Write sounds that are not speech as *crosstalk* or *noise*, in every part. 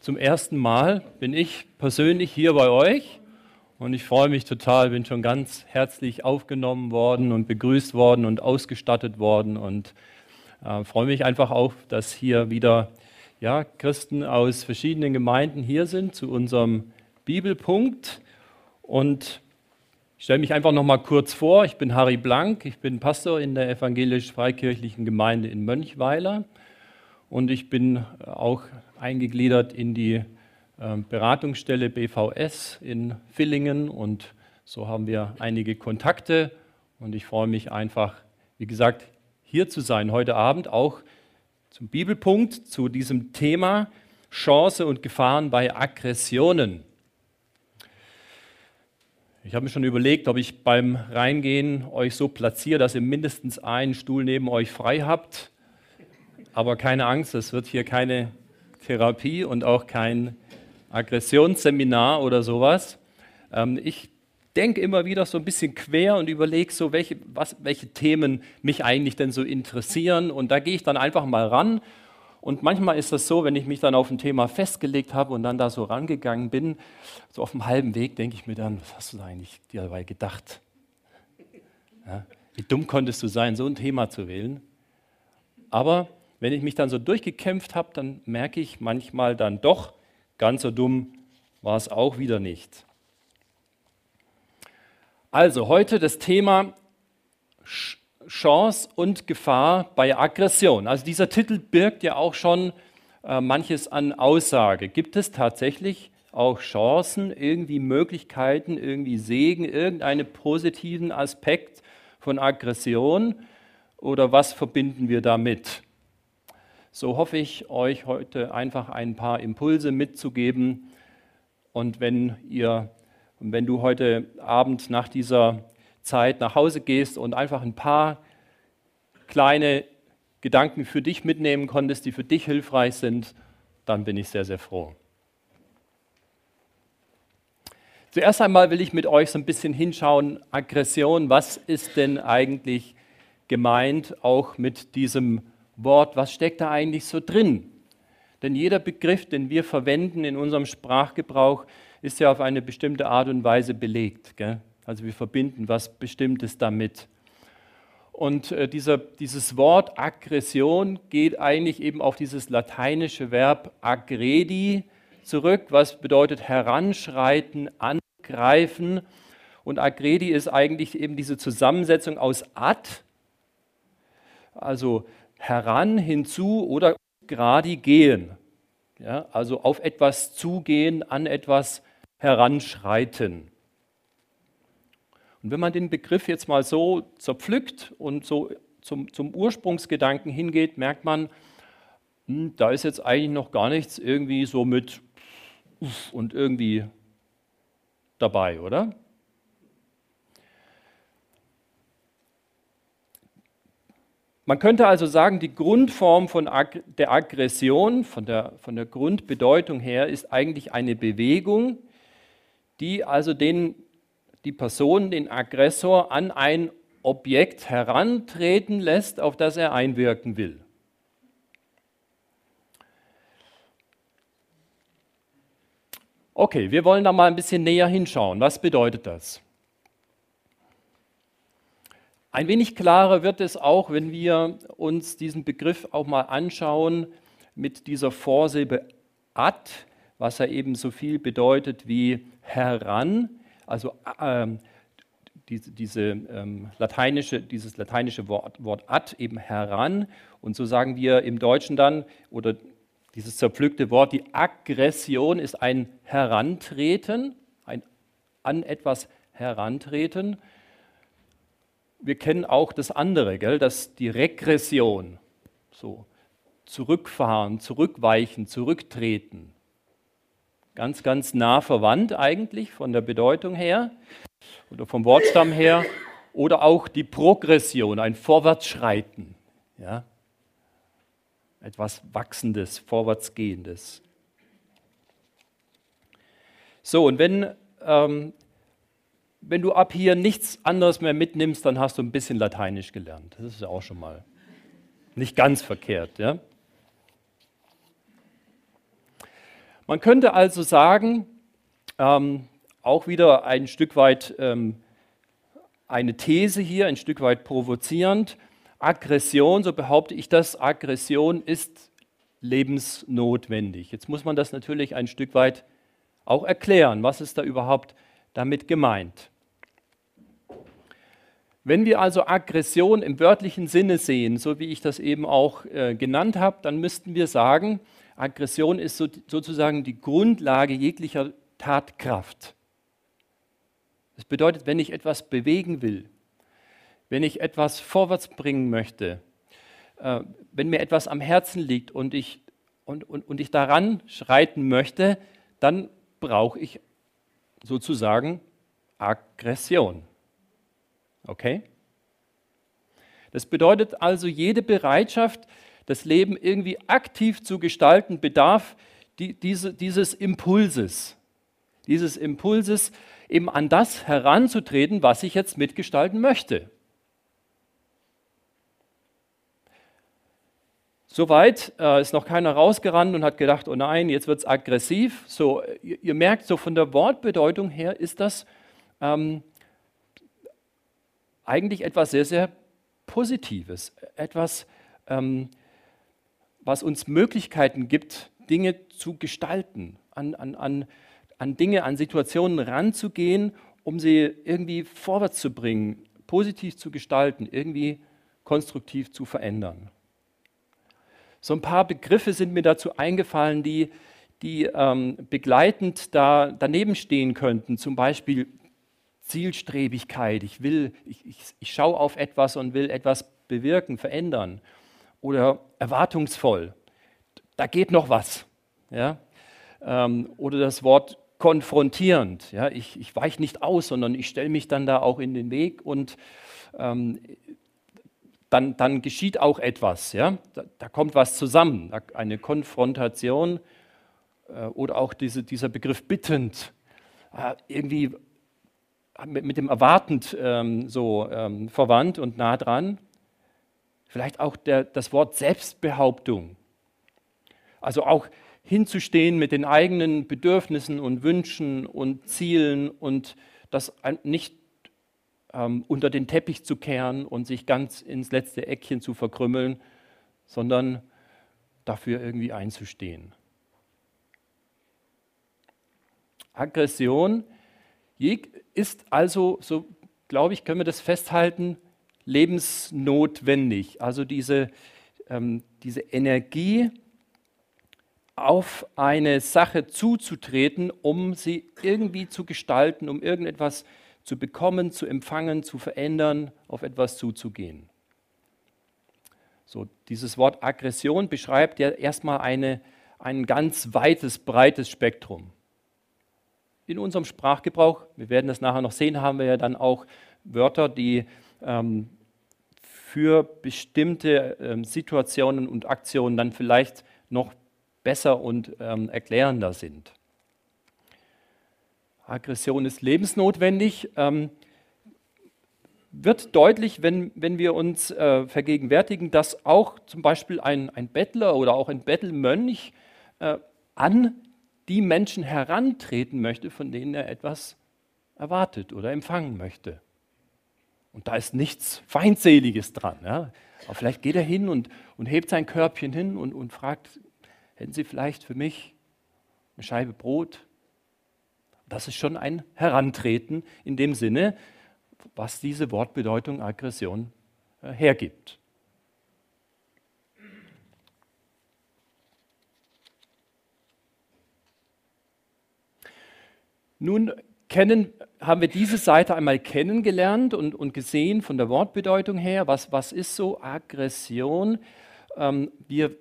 Zum ersten Mal bin ich persönlich hier bei euch und ich freue mich total, bin schon ganz herzlich aufgenommen worden und begrüßt worden und ausgestattet worden und äh, freue mich einfach auch, dass hier wieder ja, Christen aus verschiedenen Gemeinden hier sind zu unserem Bibelpunkt. Und ich stelle mich einfach noch mal kurz vor. Ich bin Harry Blank, ich bin Pastor in der evangelisch-freikirchlichen Gemeinde in Mönchweiler. Und ich bin auch eingegliedert in die ähm, Beratungsstelle BVS in Villingen und so haben wir einige Kontakte und ich freue mich einfach, wie gesagt, hier zu sein heute Abend auch zum Bibelpunkt zu diesem Thema Chance und Gefahren bei Aggressionen. Ich habe mir schon überlegt, ob ich beim Reingehen euch so platziere, dass ihr mindestens einen Stuhl neben euch frei habt. Aber keine Angst, es wird hier keine Therapie und auch kein Aggressionsseminar oder sowas. Ähm, ich denke immer wieder so ein bisschen quer und überlege so, welche, was, welche Themen mich eigentlich denn so interessieren. Und da gehe ich dann einfach mal ran und manchmal ist das so, wenn ich mich dann auf ein Thema festgelegt habe und dann da so rangegangen bin, so auf dem halben Weg denke ich mir dann, was hast du da eigentlich dir dabei gedacht? Ja, wie dumm konntest du sein, so ein Thema zu wählen? Aber wenn ich mich dann so durchgekämpft habe, dann merke ich manchmal dann doch, ganz so dumm war es auch wieder nicht. Also heute das Thema Chance und Gefahr bei Aggression. Also dieser Titel birgt ja auch schon äh, manches an Aussage. Gibt es tatsächlich auch Chancen, irgendwie Möglichkeiten, irgendwie Segen, irgendeinen positiven Aspekt von Aggression oder was verbinden wir damit? So hoffe ich, euch heute einfach ein paar Impulse mitzugeben. Und wenn ihr, wenn du heute Abend nach dieser Zeit nach Hause gehst und einfach ein paar kleine Gedanken für dich mitnehmen konntest, die für dich hilfreich sind, dann bin ich sehr, sehr froh. Zuerst einmal will ich mit euch so ein bisschen hinschauen, Aggression, was ist denn eigentlich gemeint auch mit diesem Wort, was steckt da eigentlich so drin? Denn jeder Begriff, den wir verwenden in unserem Sprachgebrauch, ist ja auf eine bestimmte Art und Weise belegt. Gell? Also wir verbinden was Bestimmtes damit. Und äh, dieser, dieses Wort Aggression geht eigentlich eben auf dieses lateinische Verb aggredi zurück, was bedeutet heranschreiten, angreifen. Und aggredi ist eigentlich eben diese Zusammensetzung aus ad, also heran, hinzu oder gradi gehen. Ja, also auf etwas zugehen, an etwas heranschreiten. Und wenn man den Begriff jetzt mal so zerpflückt und so zum, zum Ursprungsgedanken hingeht, merkt man, hm, da ist jetzt eigentlich noch gar nichts irgendwie so mit und irgendwie dabei, oder? Man könnte also sagen, die Grundform von Ag der Aggression, von der, von der Grundbedeutung her, ist eigentlich eine Bewegung, die also den die Person, den Aggressor, an ein Objekt herantreten lässt, auf das er einwirken will. Okay, wir wollen da mal ein bisschen näher hinschauen. Was bedeutet das? Ein wenig klarer wird es auch, wenn wir uns diesen Begriff auch mal anschauen mit dieser Vorsilbe ad, was ja eben so viel bedeutet wie heran. Also ähm, diese, diese ähm, lateinische, dieses lateinische Wort, Wort ad eben heran. Und so sagen wir im Deutschen dann, oder dieses zerpflückte Wort, die Aggression ist ein Herantreten, ein an etwas herantreten. Wir kennen auch das andere, gell, das, die Regression, so zurückfahren, zurückweichen, zurücktreten ganz, ganz nah verwandt eigentlich von der Bedeutung her oder vom Wortstamm her. Oder auch die Progression, ein Vorwärtsschreiten. Ja? Etwas Wachsendes, Vorwärtsgehendes. So, und wenn, ähm, wenn du ab hier nichts anderes mehr mitnimmst, dann hast du ein bisschen Lateinisch gelernt. Das ist ja auch schon mal nicht ganz verkehrt. Ja? Man könnte also sagen, ähm, auch wieder ein Stück weit ähm, eine These hier, ein Stück weit provozierend. Aggression, so behaupte ich das, Aggression ist lebensnotwendig. Jetzt muss man das natürlich ein Stück weit auch erklären. Was ist da überhaupt damit gemeint? Wenn wir also Aggression im wörtlichen Sinne sehen, so wie ich das eben auch äh, genannt habe, dann müssten wir sagen, Aggression ist so, sozusagen die Grundlage jeglicher Tatkraft. Das bedeutet, wenn ich etwas bewegen will, wenn ich etwas vorwärts bringen möchte, äh, wenn mir etwas am Herzen liegt und ich, und, und, und ich daran schreiten möchte, dann brauche ich sozusagen Aggression. Okay? Das bedeutet also, jede Bereitschaft, das Leben irgendwie aktiv zu gestalten, bedarf die, diese, dieses Impulses. Dieses Impulses, eben an das heranzutreten, was ich jetzt mitgestalten möchte. Soweit äh, ist noch keiner rausgerannt und hat gedacht, oh nein, jetzt wird es aggressiv. So, ihr, ihr, merkt, so von der Wortbedeutung her ist das ähm, eigentlich etwas sehr, sehr Positives, etwas, ähm, was uns Möglichkeiten gibt, Dinge zu gestalten, an, an, an, an Dinge, an Situationen ranzugehen, um sie irgendwie vorwärts zu bringen, positiv zu gestalten, irgendwie konstruktiv zu verändern. So ein paar Begriffe sind mir dazu eingefallen, die, die ähm, begleitend da daneben stehen könnten. Zum Beispiel Zielstrebigkeit. Ich will, ich, ich, ich schaue auf etwas und will etwas bewirken, verändern. Oder erwartungsvoll. Da geht noch was. Ja? Ähm, oder das Wort konfrontierend. Ja? Ich, ich weiche nicht aus, sondern ich stelle mich dann da auch in den Weg und ähm, dann, dann geschieht auch etwas. Ja? Da, da kommt was zusammen, eine Konfrontation äh, oder auch diese, dieser Begriff bittend. Äh, irgendwie mit, mit, dem Erwartend ähm, so ähm, verwandt und nah dran. Vielleicht auch der, das Wort Selbstbehauptung. Also auch hinzustehen mit den eigenen Bedürfnissen und Wünschen und Zielen und das nicht ähm, unter den Teppich zu kehren und sich ganz ins letzte Eckchen zu verkrümmeln, sondern dafür irgendwie einzustehen. Aggression ist also, so glaube ich, können wir das festhalten, lebensnotwendig. Also diese, ähm, diese Energie, auf eine Sache zuzutreten, um sie irgendwie zu gestalten, um irgendetwas zu bekommen, zu empfangen, zu verändern, auf etwas zuzugehen. So, dieses Wort Aggression beschreibt ja erstmal eine, ein ganz weites, breites Spektrum. In unserem Sprachgebrauch, wir werden das nachher noch sehen, haben wir ja dann auch Wörter, die ähm, für bestimmte ähm, Situationen und Aktionen dann vielleicht noch besser und ähm, erklärender sind. Aggression ist lebensnotwendig, ähm, wird deutlich, wenn, wenn wir uns äh, vergegenwärtigen, dass auch zum Beispiel ein, ein Bettler oder auch ein Bettelmönch äh, an die Menschen herantreten möchte, von denen er etwas erwartet oder empfangen möchte. Und da ist nichts Feindseliges dran. Ja? Aber vielleicht geht er hin und, und hebt sein Körbchen hin und, und fragt, hätten Sie vielleicht für mich eine Scheibe Brot das ist schon ein Herantreten in dem Sinne, was diese Wortbedeutung Aggression äh, hergibt. Nun kennen, haben wir diese Seite einmal kennengelernt und, und gesehen von der Wortbedeutung her, was, was ist so Aggression. Ähm, wir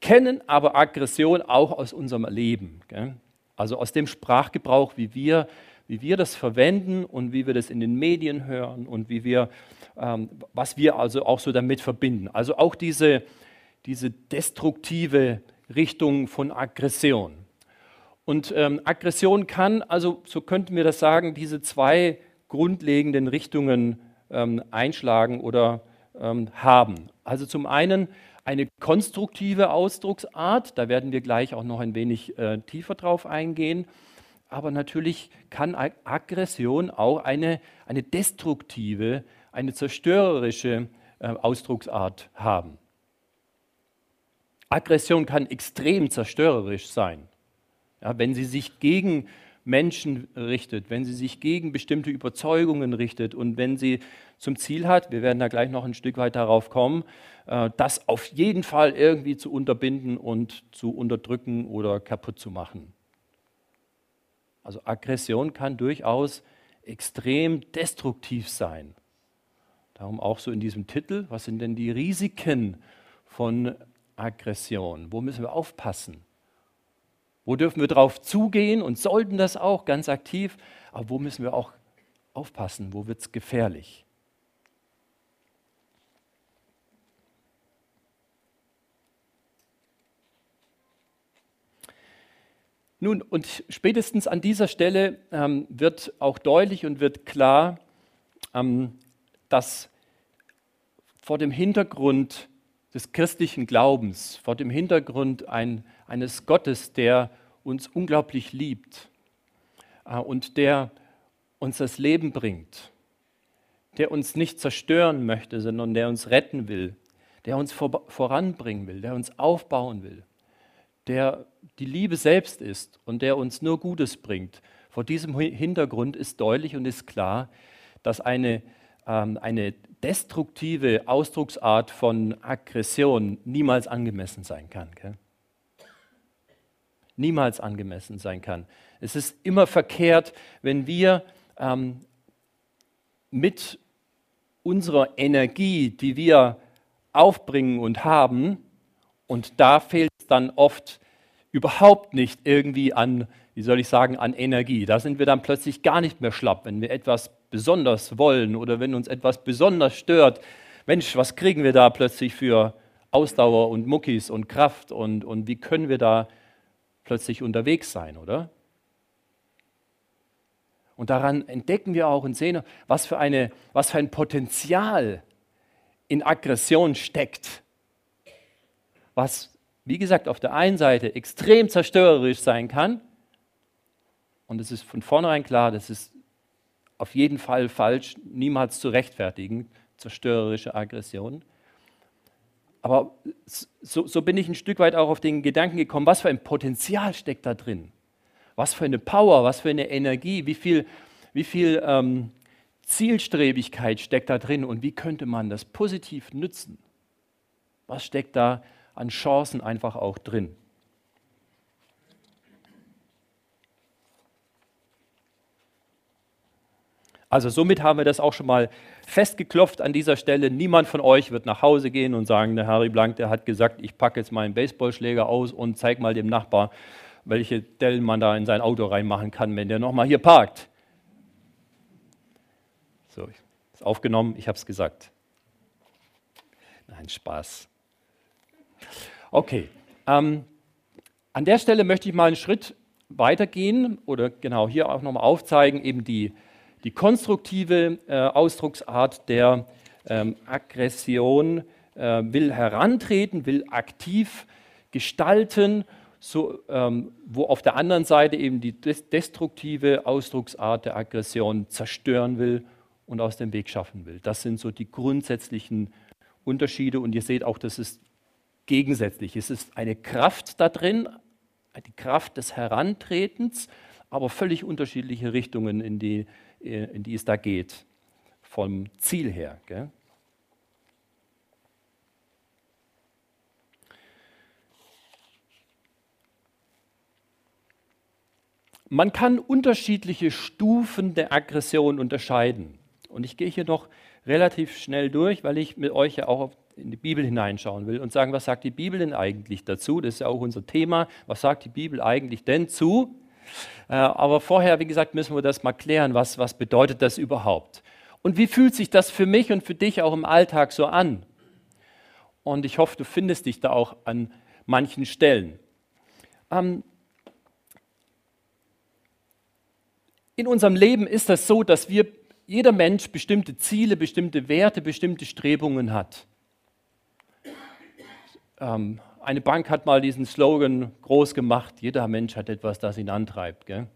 kennen aber Aggression auch aus unserem Leben. Gell? Also aus dem Sprachgebrauch, wie wir, wie wir das verwenden und wie wir das in den Medien hören und wie wir, ähm, was wir also auch so damit verbinden. Also auch diese, diese destruktive Richtung von Aggression. Und ähm, Aggression kann, also so könnten wir das sagen, diese zwei grundlegenden Richtungen ähm, einschlagen oder ähm, haben. Also zum einen eine konstruktive Ausdrucksart. Da werden wir gleich auch noch ein wenig äh, tiefer drauf eingehen. Aber natürlich kann Aggression auch eine, eine destruktive, eine zerstörerische äh, Ausdrucksart haben. Aggression kann extrem zerstörerisch sein. Ja, wenn sie sich gegen Menschen richtet, wenn sie sich gegen bestimmte Überzeugungen richtet und wenn sie zum Ziel hat, wir werden da gleich noch ein Stück weit darauf kommen, äh, das auf jeden Fall irgendwie zu unterbinden und zu unterdrücken oder kaputt zu machen. Also Aggression kann durchaus extrem destruktiv sein. Darum auch so in diesem Titel, was sind denn die Risiken von Aggression? Wo müssen wir aufpassen? Wo dürfen wir drauf zugehen und sollten das auch ganz aktiv? Aber wo müssen wir auch aufpassen? Wo wird es gefährlich? Nun, und spätestens an dieser Stelle ähm, wird auch deutlich und wird klar, ähm, dass vor dem Hintergrund des christlichen Glaubens, vor dem Hintergrund ein, eines Gottes, der uns unglaublich liebt äh, und der uns das Leben bringt, der uns nicht zerstören möchte, sondern der uns retten will, der uns vor, voranbringen will, der uns aufbauen will, der die Liebe selbst ist und der uns nur Gutes bringt. Vor diesem Hintergrund ist deutlich und ist klar, dass eine, ähm, eine destruktive Ausdrucksart von Aggression niemals angemessen sein kann. Gell? Niemals angemessen sein kann. Es ist immer verkehrt, wenn wir ähm, mit unserer Energie, die wir aufbringen und haben, und da fehlt es dann oft überhaupt nicht irgendwie an, wie soll ich sagen, an Energie. Da sind wir dann plötzlich gar nicht mehr schlapp, wenn wir etwas besonders wollen oder wenn uns etwas besonders stört, Mensch, was kriegen wir da plötzlich für Ausdauer und Muckis und Kraft und, und wie können wir da plötzlich unterwegs sein, oder? Und daran entdecken wir auch und sehen, was für, eine, was für ein Potenzial in Aggression steckt. Was, wie gesagt, auf der einen Seite extrem zerstörerisch sein kann. Und es ist von vornherein klar, das ist auf jeden Fall falsch, niemals zu rechtfertigen, zerstörerische Aggression. Aber so, so, bin ich ein Stück weit auch auf den Gedanken gekommen, was für ein Potenzial steckt da drin? Was für eine Power, was für eine Energie, wie viel, wie viel ähm, Zielstrebigkeit steckt da drin und wie könnte man das positiv nützen? Was steckt da an Chancen einfach auch drin? Also somit haben wir das auch schon mal festgeklopft an dieser Stelle. Niemand von euch wird nach Hause gehen und sagen, der Harry Blank, der hat gesagt, ich packe jetzt meinen Baseballschläger aus und zeige mal dem Nachbar, welche Dellen man da in sein Auto reinmachen kann, wenn der nochmal hier parkt. So, ist aufgenommen, ich habe es gesagt. Nein, Spaß. Okay, ähm, an der Stelle möchte ich mal einen Schritt weitergehen oder genau hier auch nochmal aufzeigen, eben die die konstruktive äh, Ausdrucksart der ähm, Aggression äh, will herantreten, will aktiv gestalten, so, ähm, wo auf der anderen Seite eben die destruktive Ausdrucksart der Aggression zerstören will und aus dem Weg schaffen will. Das sind so die grundsätzlichen Unterschiede und ihr seht auch, das ist gegensätzlich. Es ist eine Kraft da drin, die Kraft des Herantretens, aber völlig unterschiedliche Richtungen, in die in die es da geht, vom Ziel her. Gell? Man kann unterschiedliche Stufen der Aggression unterscheiden. Und ich gehe hier noch relativ schnell durch, weil ich mit euch ja auch in die Bibel hineinschauen will und sagen, was sagt die Bibel denn eigentlich dazu? Das ist ja auch unser Thema. Was sagt die Bibel eigentlich denn zu äh, aber vorher, wie gesagt, müssen wir das mal klären, was, was bedeutet das überhaupt? Und wie fühlt sich das für mich und für dich auch im Alltag so an? Und ich hoffe, du findest dich da auch an manchen Stellen. Ähm, in unserem Leben ist das so, dass wir, jeder Mensch bestimmte Ziele, bestimmte Werte, bestimmte Strebungen hat. ähm, eine Bank hat mal diesen Slogan groß gemacht, jeder Mensch hat etwas, das ihn antreibt. Gell?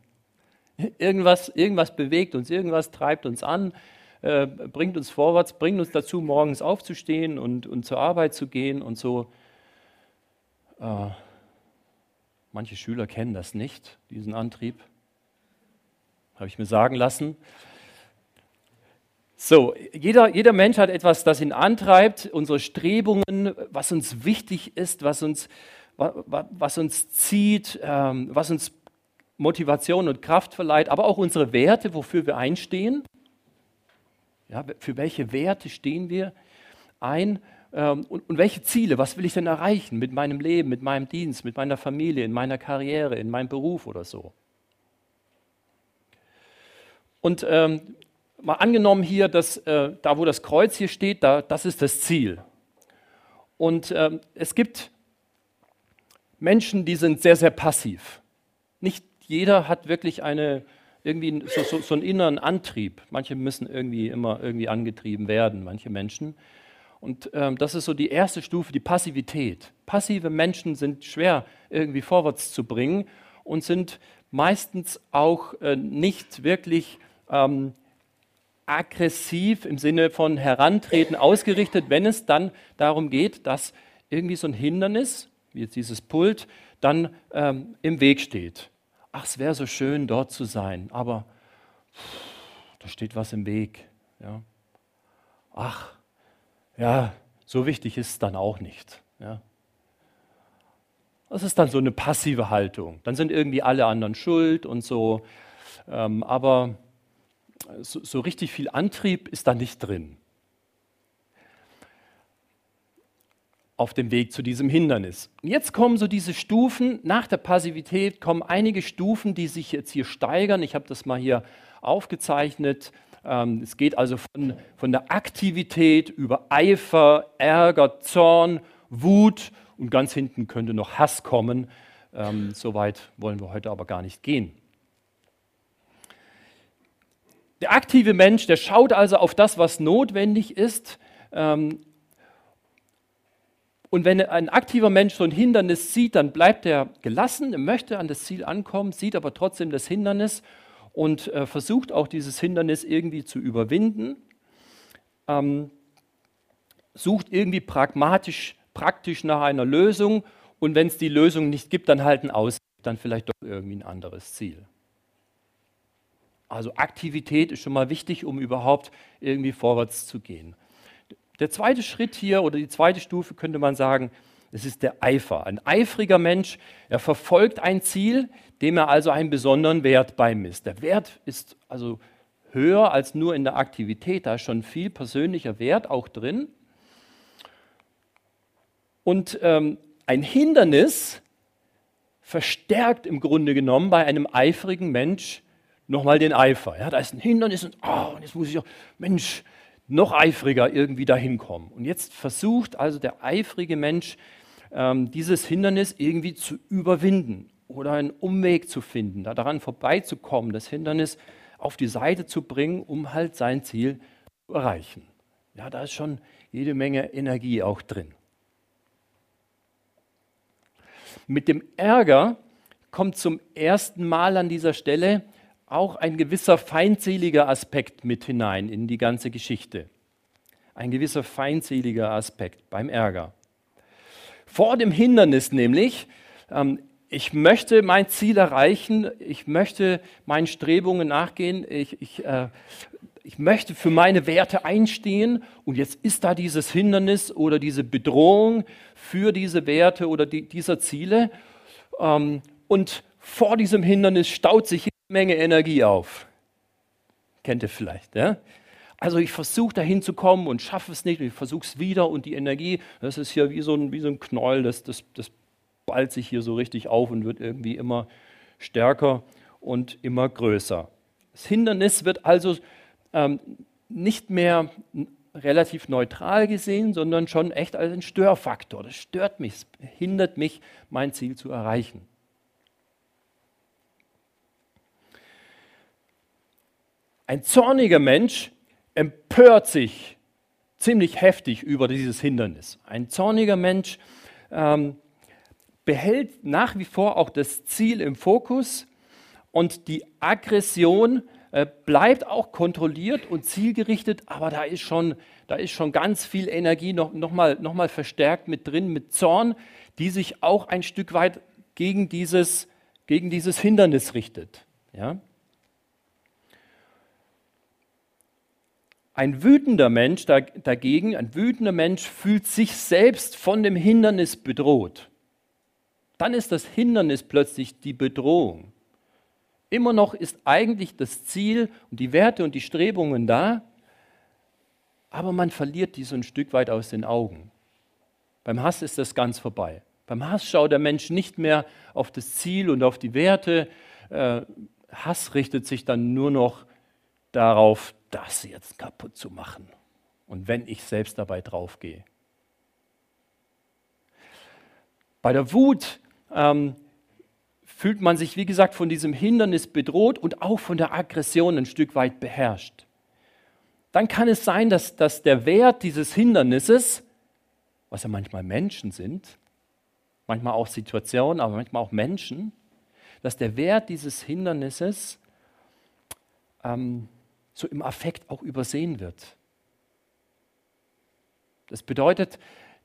Irgendwas, irgendwas bewegt uns, irgendwas treibt uns an, äh, bringt uns vorwärts, bringt uns dazu, morgens aufzustehen und, und zur Arbeit zu gehen und so. Äh, manche Schüler kennen das nicht, diesen Antrieb. Habe ich mir sagen lassen. So, jeder, jeder Mensch hat etwas, das ihn antreibt, unsere Strebungen, was uns wichtig ist, was uns, was uns zieht, ähm, was uns Motivation und Kraft verleiht, aber auch unsere Werte, wofür wir einstehen. Ja, für welche Werte stehen wir ein ähm, und, und welche Ziele, was will ich denn erreichen mit meinem Leben, mit meinem Dienst, mit meiner Familie, in meiner Karriere, in meinem Beruf oder so. Und ähm, mal angenommen hier, dass äh, da, wo das Kreuz hier steht, da, das ist das Ziel. Und ähm, es gibt Menschen, die sind sehr, sehr passiv. Nicht jeder hat wirklich eine, irgendwie so, so, so einen inneren Antrieb. Manche müssen irgendwie immer irgendwie angetrieben werden, manche Menschen. Und ähm, das ist so die erste Stufe, die Passivität. Passive Menschen sind schwer irgendwie vorwärts zu bringen und sind meistens auch äh, nicht wirklich ähm, aggressiv im Sinne von herantreten ausgerichtet, wenn es dann darum geht, dass irgendwie so ein Hindernis, wie jetzt dieses Pult, dann ähm, im Weg steht. Ach, es wäre so schön, dort zu sein, aber da steht was im Weg. Ja. Ach, ja, so wichtig ist es dann auch nicht. Ja. Das ist dann so eine passive Haltung. Dann sind irgendwie alle anderen schuld und so. Ähm, aber so, so richtig viel Antrieb ist da nicht drin. auf dem Weg zu diesem Hindernis. Jetzt kommen so diese Stufen, nach der Passivität kommen einige Stufen, die sich jetzt hier steigern. Ich habe das mal hier aufgezeichnet. Ähm, es geht also von, von der Aktivität über Eifer, Ärger, Zorn, Wut und ganz hinten könnte noch Hass kommen. Ähm, Soweit wollen wir heute aber gar nicht gehen. Der aktive Mensch, der schaut also auf das, was notwendig ist. Ähm, und wenn ein aktiver Mensch so ein Hindernis sieht, dann bleibt er gelassen, er möchte an das Ziel ankommen, sieht aber trotzdem das Hindernis und äh, versucht auch dieses Hindernis irgendwie zu überwinden. Ähm, sucht irgendwie pragmatisch, praktisch nach einer Lösung und wenn es die Lösung nicht gibt, dann halten aus, dann vielleicht doch irgendwie ein anderes Ziel. Also Aktivität ist schon mal wichtig, um überhaupt irgendwie vorwärts zu gehen. Der zweite Schritt hier oder die zweite Stufe könnte man sagen, es ist der Eifer. Ein eifriger Mensch, er verfolgt ein Ziel, dem er also einen besonderen Wert beimisst. Der Wert ist also höher als nur in der Aktivität, da ist schon viel persönlicher Wert auch drin. Und ähm, ein Hindernis verstärkt im Grunde genommen bei einem eifrigen Mensch nochmal den Eifer. Ja, da ist ein Hindernis und, oh, und jetzt muss ich auch, Mensch, noch eifriger irgendwie dahin kommen. Und jetzt versucht also der eifrige Mensch, ähm, dieses Hindernis irgendwie zu überwinden oder einen Umweg zu finden, da daran vorbeizukommen, das Hindernis auf die Seite zu bringen, um halt sein Ziel zu erreichen. Ja, da ist schon jede Menge Energie auch drin. Mit dem Ärger kommt zum ersten Mal an dieser Stelle auch ein gewisser feindseliger Aspekt mit hinein in die ganze Geschichte. Ein gewisser feindseliger Aspekt beim Ärger. Vor dem Hindernis nämlich, ähm, ich möchte mein Ziel erreichen, ich möchte meinen Strebungen nachgehen, ich, ich, äh, ich möchte für meine Werte einstehen und jetzt ist da dieses Hindernis oder diese Bedrohung für diese Werte oder die, dieser Ziele ähm, und vor diesem Hindernis staut sich Menge Energie auf. Kennt ihr vielleicht, ja? Also ich versuche dahin zu kommen und schaffe es nicht und ich versuche es wieder und die Energie, das ist hier wie so ein, wie so ein Knäuel, das, das, das ballt sich hier so richtig auf und wird irgendwie immer stärker und immer größer. Das Hindernis wird also ähm, nicht mehr relativ neutral gesehen, sondern schon echt als ein Störfaktor. Das stört mich, hindert mich, mein Ziel zu erreichen. Ein zorniger Mensch empört sich ziemlich heftig über dieses Hindernis. Ein zorniger Mensch ähm, behält nach wie vor auch das Ziel im Fokus und die Aggression äh, bleibt auch kontrolliert und zielgerichtet, aber da ist schon, da ist schon ganz viel Energie noch, noch, mal, noch mal verstärkt mit drin, mit Zorn, die sich auch ein Stück weit gegen dieses, gegen dieses Hindernis richtet. Ja? Ein wütender Mensch dagegen, ein wütender Mensch fühlt sich selbst von dem Hindernis bedroht. Dann ist das Hindernis plötzlich die Bedrohung. Immer noch ist eigentlich das Ziel und die Werte und die Strebungen da, aber man verliert die so ein Stück weit aus den Augen. Beim Hass ist das ganz vorbei. Beim Hass schaut der Mensch nicht mehr auf das Ziel und auf die Werte. Äh, Hass richtet sich dann nur noch darauf, das jetzt kaputt zu machen. Und wenn ich selbst dabei draufgehe. Bei der Wut ähm, fühlt man sich, wie gesagt, von diesem Hindernis bedroht und auch von der Aggression ein Stück weit beherrscht. Dann kann es sein, dass, dass der Wert dieses Hindernisses, was ja manchmal Menschen sind, manchmal auch Situationen, aber manchmal auch Menschen, dass der Wert dieses Hindernisses ähm, so im Affekt auch übersehen wird. Das bedeutet,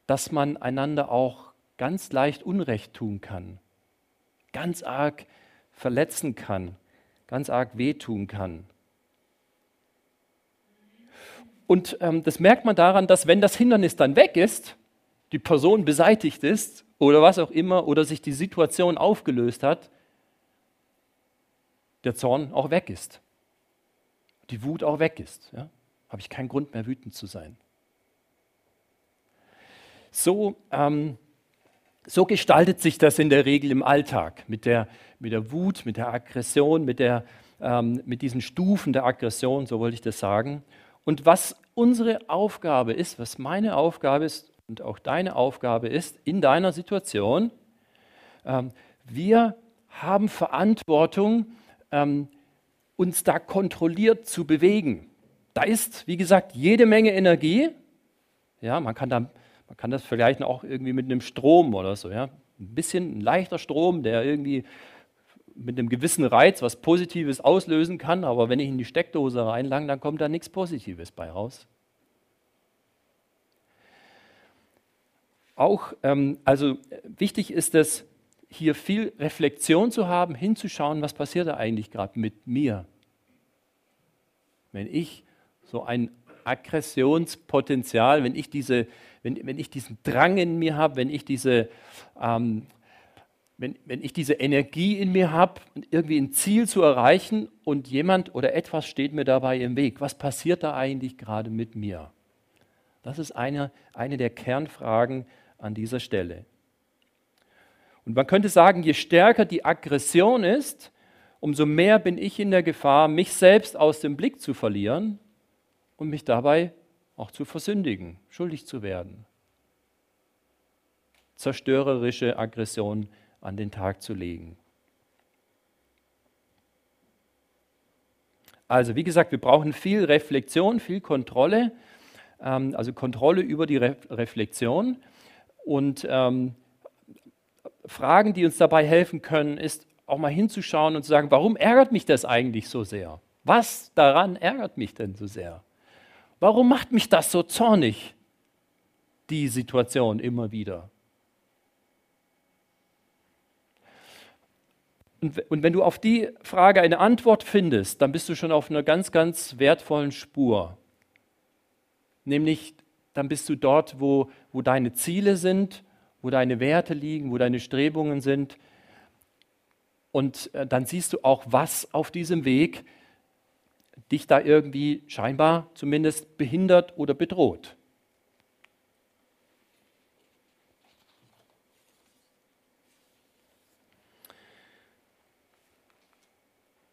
dass man einander auch ganz leicht Unrecht tun kann ganz arg verletzen kann, ganz arg wehtun kann. Und ähm, das merkt man daran, dass wenn das Hindernis dann weg ist, die Person beseitigt ist oder was auch immer, oder sich die Situation aufgelöst hat, der Zorn auch weg ist. Die Wut auch weg ist. Ja? Habe ich keinen Grund mehr wütend zu sein. So ähm, so gestaltet sich das in der Regel im Alltag mit der, mit der Wut, mit der Aggression, mit, der, ähm, mit diesen Stufen der Aggression, so wollte ich das sagen. Und was unsere Aufgabe ist, was meine Aufgabe ist und auch deine Aufgabe ist in deiner Situation, ähm, wir haben Verantwortung, ähm, uns da kontrolliert zu bewegen. Da ist, wie gesagt, jede Menge Energie. Ja, man kann da man kann das vergleichen auch irgendwie mit einem Strom oder so. Ja? Ein bisschen ein leichter Strom, der irgendwie mit einem gewissen Reiz was Positives auslösen kann, aber wenn ich in die Steckdose reinlange, dann kommt da nichts Positives bei raus. Auch, ähm, also wichtig ist es, hier viel Reflexion zu haben, hinzuschauen, was passiert da eigentlich gerade mit mir. Wenn ich so ein Aggressionspotenzial, wenn ich diese wenn, wenn ich diesen Drang in mir habe, wenn ich diese, ähm, wenn, wenn ich diese Energie in mir habe, irgendwie ein Ziel zu erreichen und jemand oder etwas steht mir dabei im Weg, was passiert da eigentlich gerade mit mir? Das ist eine, eine der Kernfragen an dieser Stelle. Und man könnte sagen, je stärker die Aggression ist, umso mehr bin ich in der Gefahr, mich selbst aus dem Blick zu verlieren und mich dabei auch zu versündigen, schuldig zu werden. Zerstörerische Aggression an den Tag zu legen. Also wie gesagt, wir brauchen viel Reflexion, viel Kontrolle, ähm, also Kontrolle über die Re Reflexion. Und ähm, Fragen, die uns dabei helfen können, ist auch mal hinzuschauen und zu sagen, warum ärgert mich das eigentlich so sehr? Was daran ärgert mich denn so sehr? Warum macht mich das so zornig, die Situation immer wieder? Und, wenn du auf die Frage eine Antwort findest, dann bist du schon auf einer ganz, ganz wertvollen Spur. Nämlich, dann bist du dort, wo, wo deine Ziele sind, wo deine Werte liegen, wo deine Strebungen sind. Und äh, dann siehst du auch, was auf diesem Weg dich da irgendwie scheinbar zumindest behindert oder bedroht.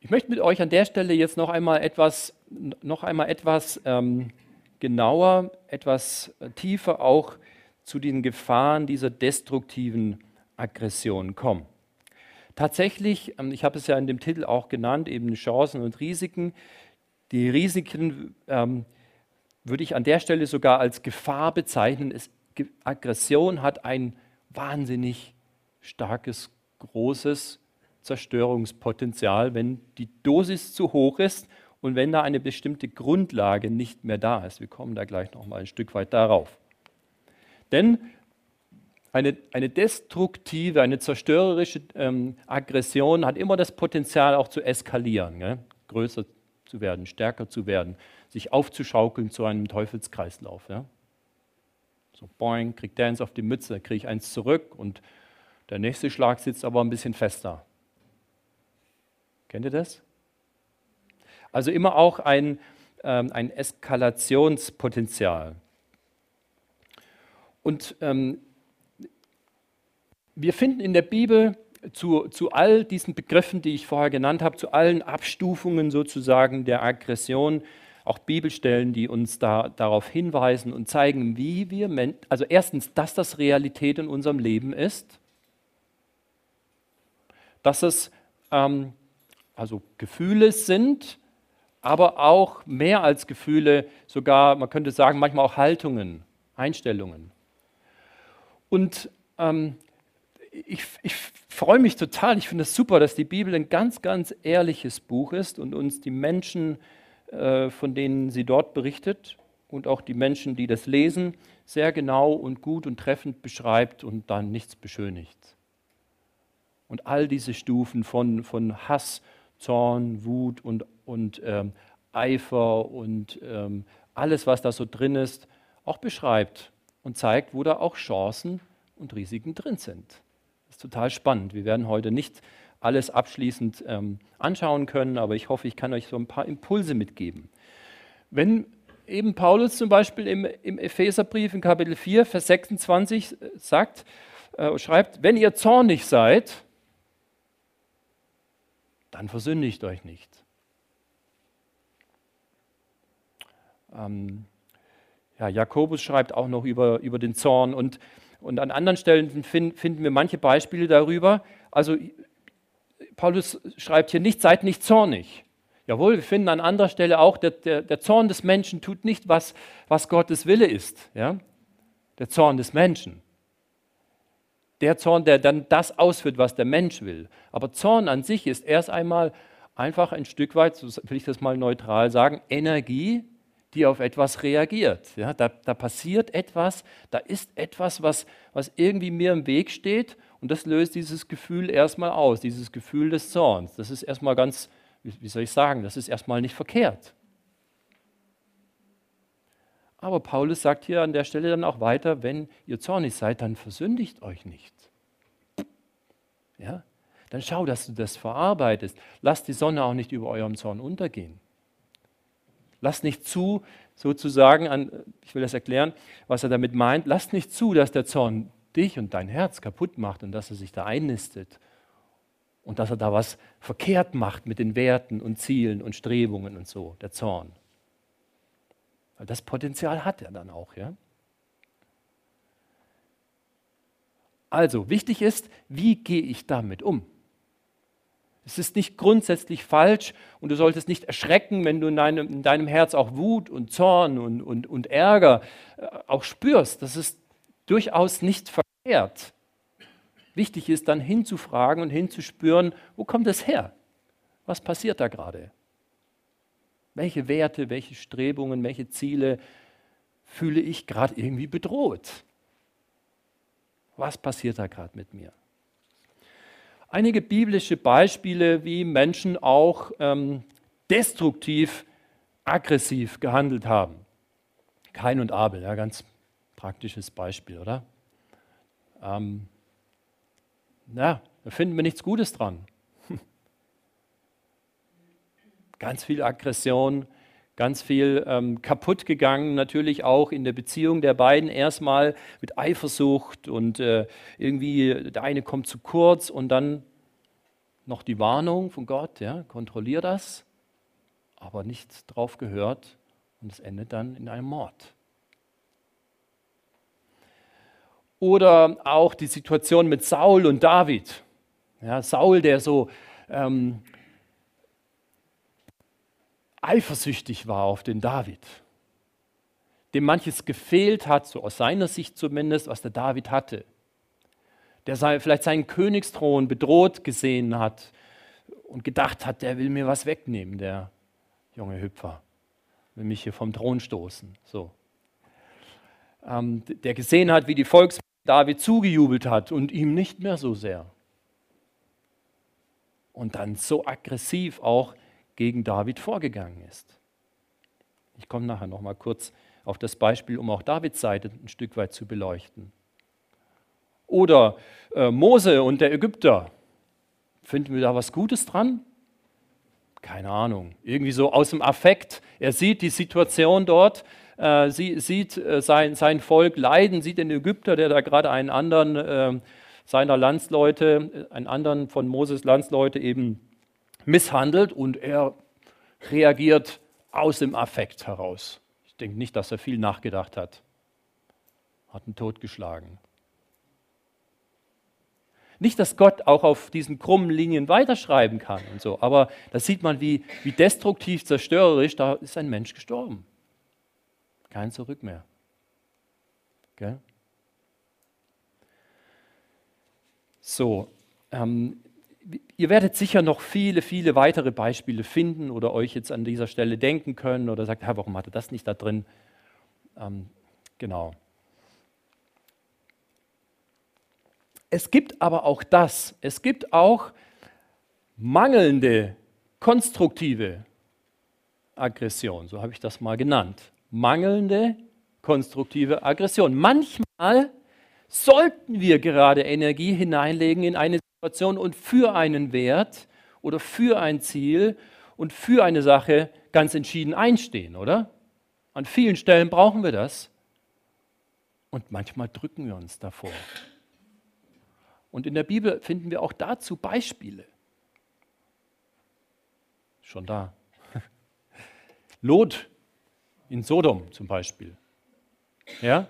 Ich möchte mit euch an der Stelle jetzt noch einmal etwas, noch einmal etwas ähm, genauer, etwas tiefer auch zu den Gefahren dieser destruktiven Aggression kommen. Tatsächlich, ähm, ich habe es ja in dem Titel auch genannt, eben Chancen und Risiken, die Risiken ähm, würde ich an der Stelle sogar als Gefahr bezeichnen. Es, Aggression hat ein wahnsinnig starkes, großes Zerstörungspotenzial, wenn die Dosis zu hoch ist und wenn da eine bestimmte Grundlage nicht mehr da ist. Wir kommen da gleich noch mal ein Stück weit darauf. Denn eine, eine destruktive, eine zerstörerische ähm, Aggression hat immer das Potenzial auch zu eskalieren, gell? größer zu werden, stärker zu werden, sich aufzuschaukeln zu einem Teufelskreislauf. Ja? So, boing, kriegt der eins auf die Mütze, kriege ich eins zurück und der nächste Schlag sitzt aber ein bisschen fester. Kennt ihr das? Also immer auch ein, ähm, ein Eskalationspotenzial. Und ähm, wir finden in der Bibel zu, zu all diesen Begriffen, die ich vorher genannt habe, zu allen Abstufungen sozusagen der Aggression, auch Bibelstellen, die uns da, darauf hinweisen und zeigen, wie wir, also erstens, dass das Realität in unserem Leben ist, dass es ähm, also Gefühle sind, aber auch mehr als Gefühle, sogar, man könnte sagen, manchmal auch Haltungen, Einstellungen. Und ähm, ich, ich freue mich total, ich finde es super, dass die Bibel ein ganz, ganz ehrliches Buch ist und uns die Menschen, äh, von denen sie dort berichtet und auch die Menschen, die das lesen, sehr genau und gut und treffend beschreibt und dann nichts beschönigt. Und all diese Stufen von, von Hass, Zorn, Wut und, und ähm, Eifer und ähm, alles, was da so drin ist, auch beschreibt und zeigt, wo da auch Chancen und Risiken drin sind total spannend. Wir werden heute nicht alles abschließend ähm, anschauen können, aber ich hoffe, ich kann euch so ein paar Impulse mitgeben. Wenn eben Paulus zum Beispiel im, im Epheserbrief in Kapitel 4, Vers 26 äh, sagt, äh, schreibt, wenn ihr zornig seid, dann versündigt euch nicht. Ähm, ja, Jakobus schreibt auch noch über, über den Zorn und und an anderen Stellen finden wir manche Beispiele darüber. Also Paulus schreibt hier nicht, seid nicht zornig. Jawohl, wir finden an anderer Stelle auch, der, der, der Zorn des Menschen tut nicht, was, was Gottes Wille ist. Ja? Der Zorn des Menschen. Der Zorn, der dann das ausführt, was der Mensch will. Aber Zorn an sich ist erst einmal einfach ein Stück weit, so will ich das mal neutral sagen, Energie, die auf etwas reagiert. Ja, da, da passiert etwas, da ist etwas, was, was irgendwie mir im Weg steht und das löst dieses Gefühl erstmal aus, dieses Gefühl des Zorns. Das ist erstmal ganz, wie soll ich sagen, das ist erstmal nicht verkehrt. Aber Paulus sagt hier an der Stelle dann auch weiter, wenn ihr zornig seid, dann versündigt euch nicht. Ja? Dann schau, dass du das verarbeitest. Lass die Sonne auch nicht über eurem Zorn untergehen. Lass nicht zu, sozusagen, an, ich will das erklären, was er damit meint, lass nicht zu, dass der Zorn dich und dein Herz kaputt macht und dass er sich da einnistet und dass er da was verkehrt macht mit den Werten und Zielen und Strebungen und so, der Zorn. Weil das Potenzial hat er dann auch, ja. Also, wichtig ist, wie gehe ich damit um? Es ist nicht grundsätzlich falsch und du solltest nicht erschrecken, wenn du in deinem, in deinem Herz auch Wut und Zorn und, und, und Ärger äh, auch spürst. Das ist durchaus nicht verkehrt. Wichtig ist dann hinzufragen und hinzuspüren, wo kommt es her? Was passiert da gerade? Welche Werte, welche Strebungen, welche Ziele fühle ich gerade irgendwie bedroht? Was passiert da gerade mit mir? Einige biblische Beispiele, wie Menschen auch ähm, destruktiv, aggressiv gehandelt haben. Kain und Abel, ja, ganz praktisches Beispiel, oder? Ähm, na, da finden wir nichts Gutes dran. *laughs* ganz viel Aggression, ganz viel ähm, kaputt gegangen, natürlich auch in der Beziehung der beiden erstmal mit Eifersucht und äh, irgendwie der eine kommt zu kurz und dann noch die Warnung von Gott, ja, kontrollier das, aber nicht drauf gehört und es endet dann in einem Mord. Oder auch die Situation mit Saul und David. Ja, Saul, der so ähm, eifersüchtig war auf den David, dem manches gefehlt hat, so aus seiner Sicht zumindest, was der David hatte. der vielleicht seinen Königsthron bedroht gesehen hat und gedacht hat, der will mir was wegnehmen, der junge Hüpfer, will mich hier vom Thron stoßen. So. Ähm, der gesehen hat, wie die Volks David zugejubelt hat und ihm nicht mehr so sehr. Und dann so aggressiv auch gegen David vorgegangen ist. Ich komme nachher noch mal kurz auf das Beispiel, um auch Davids Seite ein Stück weit zu beleuchten. Oder äh, Mose und der Ägypter. Finden wir da was Gutes dran? Keine Ahnung. Irgendwie so aus dem Affekt. Er sieht die Situation dort, äh, sie, sieht äh, sein, sein Volk leiden, sieht den Ägypter, der da gerade einen anderen äh, seiner Landsleute, einen anderen von Moses Landsleute eben misshandelt und er reagiert aus dem Affekt heraus. Ich denke nicht, dass er viel nachgedacht hat. Hat ihn totgeschlagen. Nicht, dass Gott auch auf diesen krummen Linien weiterschreiben kann und so, aber da sieht man, wie, wie destruktiv, zerstörerisch, da ist ein Mensch gestorben. Kein Zurück mehr. Gell? So, ähm, ihr werdet sicher noch viele, viele weitere Beispiele finden oder euch jetzt an dieser Stelle denken können oder sagt, Herr, warum hatte das nicht da drin? Ähm, genau. Es gibt aber auch das. Es gibt auch mangelnde, konstruktive Aggression. So habe ich das mal genannt. Mangelnde, konstruktive Aggression. Manchmal sollten wir gerade Energie hineinlegen in eine Situation und für einen Wert oder für ein Ziel und für eine Sache ganz entschieden einstehen, oder? An vielen Stellen brauchen wir das. Und manchmal drücken wir uns davor. Und in der Bibel finden wir auch dazu Beispiele. Schon da. *laughs* Lot in Sodom zum Beispiel. Ja?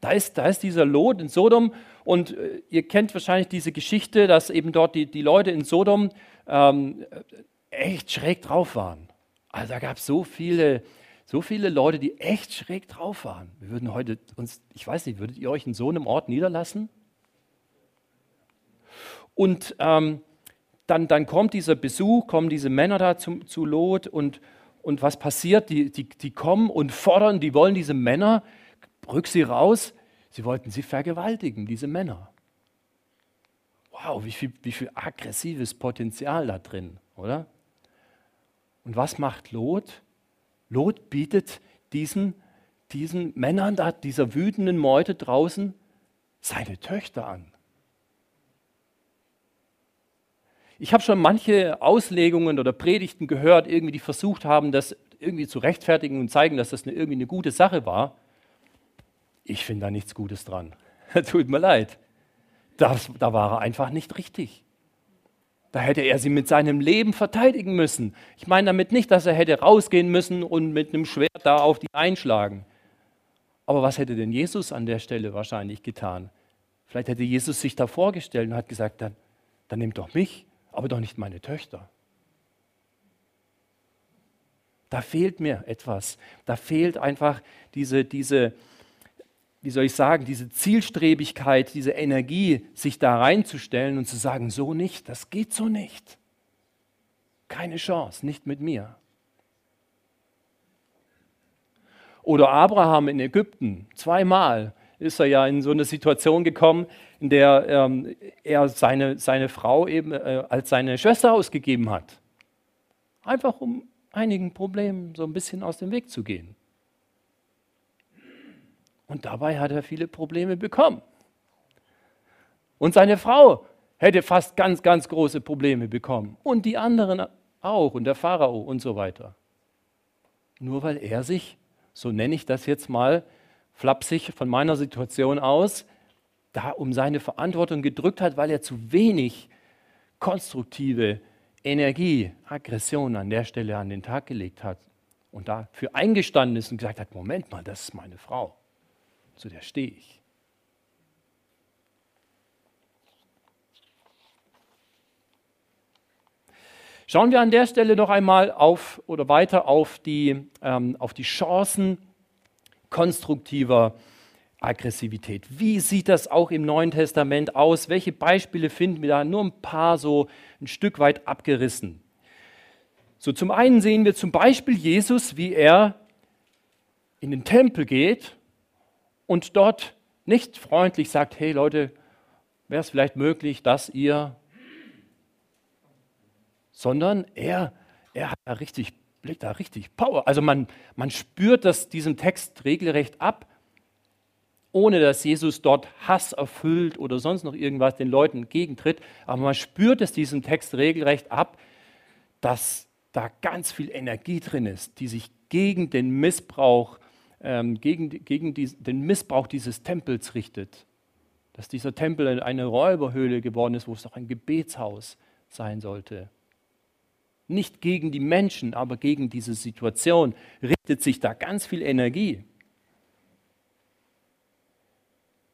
Da ist, da ist dieser Lot in Sodom und äh, ihr kennt wahrscheinlich diese Geschichte, dass eben dort die, die Leute in Sodom ähm, echt schräg drauf waren. Also da gab es so viele, so viele Leute, die echt schräg drauf waren. Wir würden heute uns, ich weiß nicht, würdet ihr euch in so einem Ort niederlassen? Und ähm, dann, dann kommt dieser Besuch, kommen diese Männer da zum, zu Lot und, und was passiert? Die, die, die kommen und fordern, die wollen diese Männer, rück sie raus, sie wollten sie vergewaltigen, diese Männer. Wow, wie viel, wie viel aggressives Potenzial da drin, oder? Und was macht Lot? Lot bietet diesen, diesen Männern, da, dieser wütenden Meute draußen, seine Töchter an. Ich habe schon manche Auslegungen oder Predigten gehört, irgendwie, die versucht haben, das irgendwie zu rechtfertigen und zeigen, dass das eine, irgendwie eine gute Sache war. Ich finde da nichts Gutes dran. *laughs* Tut mir leid. Das, da war er einfach nicht richtig. Da hätte er sie mit seinem Leben verteidigen müssen. Ich meine damit nicht, dass er hätte rausgehen müssen und mit einem Schwert da auf die einschlagen. Aber was hätte denn Jesus an der Stelle wahrscheinlich getan? Vielleicht hätte Jesus sich da vorgestellt und hat gesagt, dann, dann nimm doch mich aber doch nicht meine Töchter. Da fehlt mir etwas. Da fehlt einfach diese, diese, wie soll ich sagen, diese Zielstrebigkeit, diese Energie, sich da reinzustellen und zu sagen, so nicht, das geht so nicht. Keine Chance, nicht mit mir. Oder Abraham in Ägypten, zweimal ist er ja in so eine Situation gekommen, in der ähm, er seine, seine Frau eben äh, als seine Schwester ausgegeben hat. Einfach um einigen Problemen so ein bisschen aus dem Weg zu gehen. Und dabei hat er viele Probleme bekommen. Und seine Frau hätte fast ganz, ganz große Probleme bekommen. Und die anderen auch und der Pharao und so weiter. Nur weil er sich, so nenne ich das jetzt mal, flapsig von meiner Situation aus, da um seine Verantwortung gedrückt hat, weil er zu wenig konstruktive Energie, Aggression an der Stelle an den Tag gelegt hat und dafür eingestanden ist und gesagt hat, Moment mal, das ist meine Frau, zu der stehe ich. Schauen wir an der Stelle noch einmal auf oder weiter auf die, ähm, auf die Chancen konstruktiver Aggressivität. Wie sieht das auch im Neuen Testament aus? Welche Beispiele finden wir da? Nur ein paar so ein Stück weit abgerissen. So zum einen sehen wir zum Beispiel Jesus, wie er in den Tempel geht und dort nicht freundlich sagt, hey Leute, wäre es vielleicht möglich, dass ihr, sondern er, er hat da richtig, blickt da richtig Power. Also man, man spürt das diesem Text regelrecht ab ohne dass Jesus dort Hass erfüllt oder sonst noch irgendwas den Leuten entgegentritt. Aber man spürt es diesem Text regelrecht ab, dass da ganz viel Energie drin ist, die sich gegen den Missbrauch, ähm, gegen, gegen die, den Missbrauch dieses Tempels richtet. Dass dieser Tempel eine Räuberhöhle geworden ist, wo es doch ein Gebetshaus sein sollte. Nicht gegen die Menschen, aber gegen diese Situation richtet sich da ganz viel Energie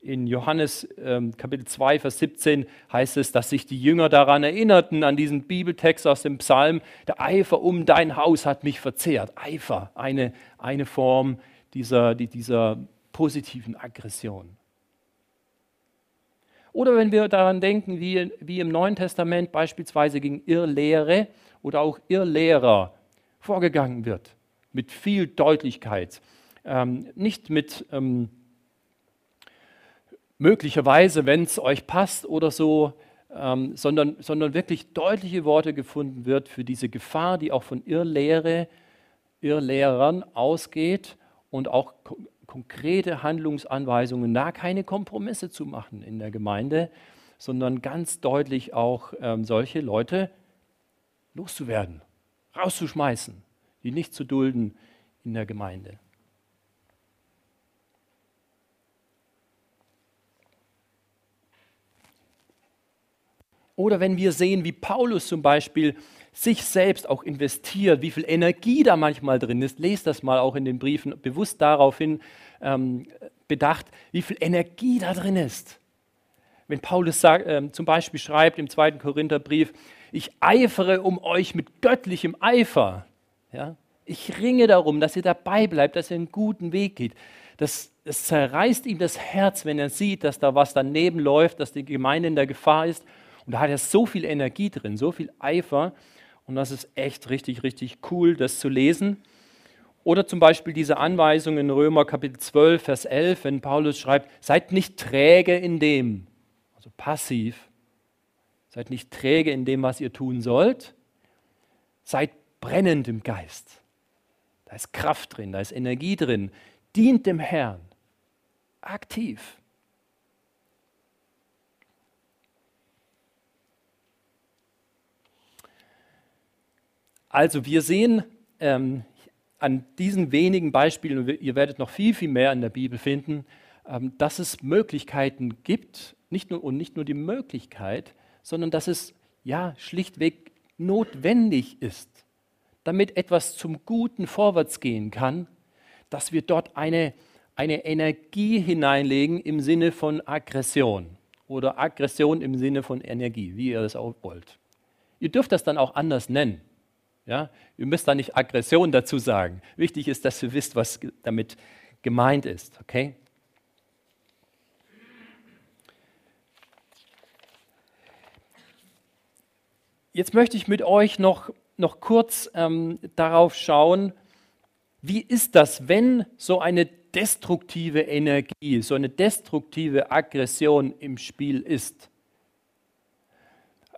in Johannes ähm, Kapitel 2, Vers 17 heißt es, dass sich die Jünger daran erinnerten, an diesen Bibeltext aus dem Psalm, der Eifer um dein Haus hat mich verzehrt. Eifer, eine, eine Form dieser, dieser positiven Aggression. Oder wenn wir daran denken, wie, wie im Neuen Testament beispielsweise gegen Irrlehre oder auch Irrlehrer vorgegangen wird, mit viel Deutlichkeit, ähm, nicht mit... Ähm, möglicherweise, wenn es euch passt oder so, ähm, sondern, sondern wirklich deutliche Worte gefunden wird für diese Gefahr, die auch von Irrlehre, Irrlehrern ausgeht und auch ko konkrete Handlungsanweisungen, da keine Kompromisse zu machen in der Gemeinde, sondern ganz deutlich auch ähm, solche Leute loszuwerden, rauszuschmeißen, die nicht zu dulden in der Gemeinde. Oder wenn wir sehen, wie Paulus zum Beispiel sich selbst auch investiert, wie viel Energie da manchmal drin ist, lest das mal auch in den Briefen bewusst daraufhin ähm, bedacht, wie viel Energie da drin ist. Wenn Paulus sagt, äh, zum Beispiel schreibt im zweiten Korintherbrief, ich eifere um euch mit göttlichem Eifer. Ja? Ich ringe darum, dass ihr dabei bleibt, dass ihr einen guten Weg geht. Das, das zerreißt ihm das Herz, wenn er sieht, dass da was daneben läuft, dass die Gemeinde in der Gefahr ist und da hat er so viel Energie drin, so viel Eifer. Und das ist echt richtig, richtig cool, das zu lesen. Oder zum Beispiel diese Anweisung in Römer Kapitel 12, Vers 11, wenn Paulus schreibt, seid nicht träge in dem, also passiv, seid nicht träge in dem, was ihr tun sollt, seid brennend im Geist. Da ist Kraft drin, da ist Energie drin, dient dem Herrn, aktiv. Also wir sehen ähm, an diesen wenigen Beispielen, und ihr werdet noch viel, viel mehr in der Bibel finden, ähm, dass es Möglichkeiten gibt, nicht nur, und nicht nur die Möglichkeit, sondern dass es ja schlichtweg notwendig ist, damit etwas zum Guten vorwärts gehen kann, dass wir dort eine, eine Energie hineinlegen im Sinne von Aggression oder Aggression im Sinne von Energie, wie ihr das auch wollt. Ihr dürft das dann auch anders nennen. Ja? Ihr müsst da nicht Aggression dazu sagen. Wichtig ist, dass ihr wisst, was damit gemeint ist. Okay? Jetzt möchte ich mit euch noch, noch kurz ähm, darauf schauen, wie ist das, wenn so eine destruktive Energie, so eine destruktive Aggression im Spiel ist?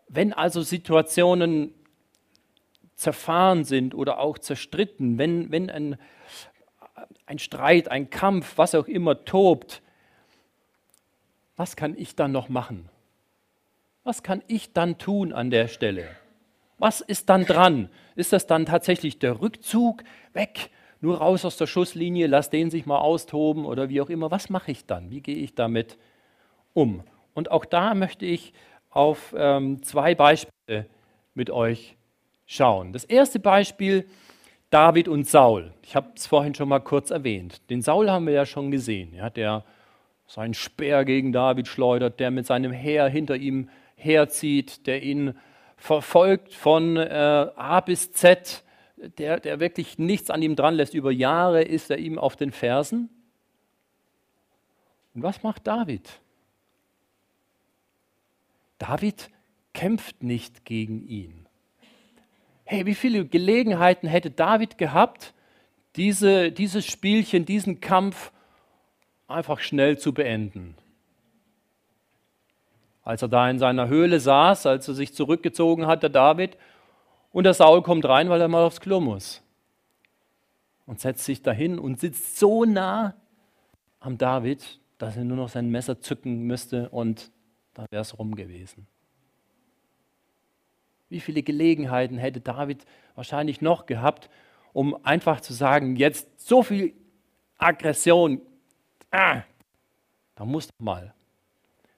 Wenn also Situationen zerfahren sind oder auch zerstritten, wenn, wenn ein, ein Streit, ein Kampf, was auch immer tobt, was kann ich dann noch machen? Was kann ich dann tun an der Stelle? Was ist dann dran? Ist das dann tatsächlich der Rückzug? Weg, nur raus aus der Schusslinie, lass den sich mal austoben oder wie auch immer. Was mache ich dann? Wie gehe ich damit um? Und auch da möchte ich auf ähm, zwei Beispiele mit euch schauen. Das erste Beispiel, David und Saul. Ich habe es vorhin schon mal kurz erwähnt. Den Saul haben wir ja schon gesehen, ja, der seinen Speer gegen David schleudert, der mit seinem Heer hinter ihm herzieht, der ihn verfolgt von äh, A bis Z, der, der wirklich nichts an ihm dran lässt. Über Jahre ist er ihm auf den Fersen. Und was macht David? David kämpft nicht gegen ihn. Hey, wie viele Gelegenheiten hätte David gehabt, diese, dieses Spielchen, diesen Kampf einfach schnell zu beenden? Als er da in seiner Höhle saß, als er sich zurückgezogen hat, der David, und der Saul kommt rein, weil er mal aufs Klo muss. Und setzt sich dahin und sitzt so nah am David, dass er nur noch sein Messer zücken müsste und dann wäre es rum gewesen. Wie viele Gelegenheiten hätte David wahrscheinlich noch gehabt, um einfach zu sagen, jetzt so viel Aggression, ah, da muss doch mal.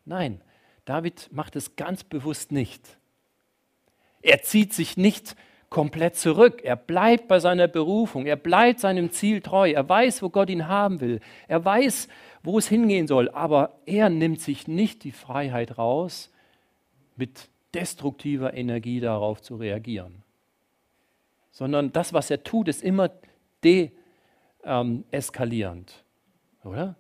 Nein, David macht es ganz bewusst nicht. Er zieht sich nicht komplett zurück. Er bleibt bei seiner Berufung. Er bleibt seinem Ziel treu. Er weiß, wo Gott ihn haben will. Er weiß, wo es hingehen soll. Aber er nimmt sich nicht die Freiheit raus, mit destruktiver Energie darauf zu reagieren. Sondern das, was er tut, ist immer deeskalierend. Ähm, oder?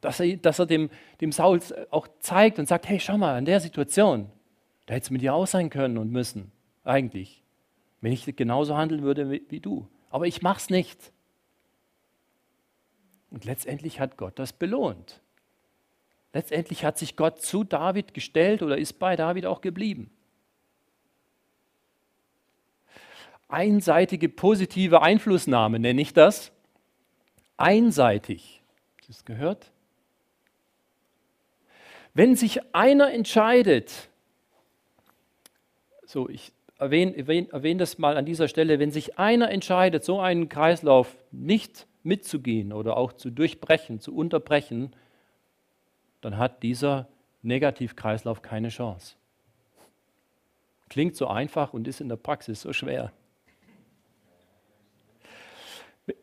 dass er, dass er dem, dem Saul auch zeigt und sagt, hey, schau mal, in der Situation, da hättest du mit dir aus sein können und müssen, eigentlich, wenn ich genauso handeln würde wie, wie du. Aber ich mach's nicht. Und letztendlich hat Gott das belohnt. Letztendlich hat sich Gott zu David gestellt oder ist bei David auch geblieben. Einseitige positive Einflussnahme nenne ich das. Einseitig. Hast du es gehört? Wenn sich einer entscheidet, so ich erwähne, erwähne, erwähne das mal an dieser Stelle, wenn sich einer entscheidet, so einen Kreislauf nicht mitzugehen oder auch zu durchbrechen, zu unterbrechen, dann hat dieser Negativkreislauf keine Chance. Klingt so einfach und ist in der Praxis so schwer.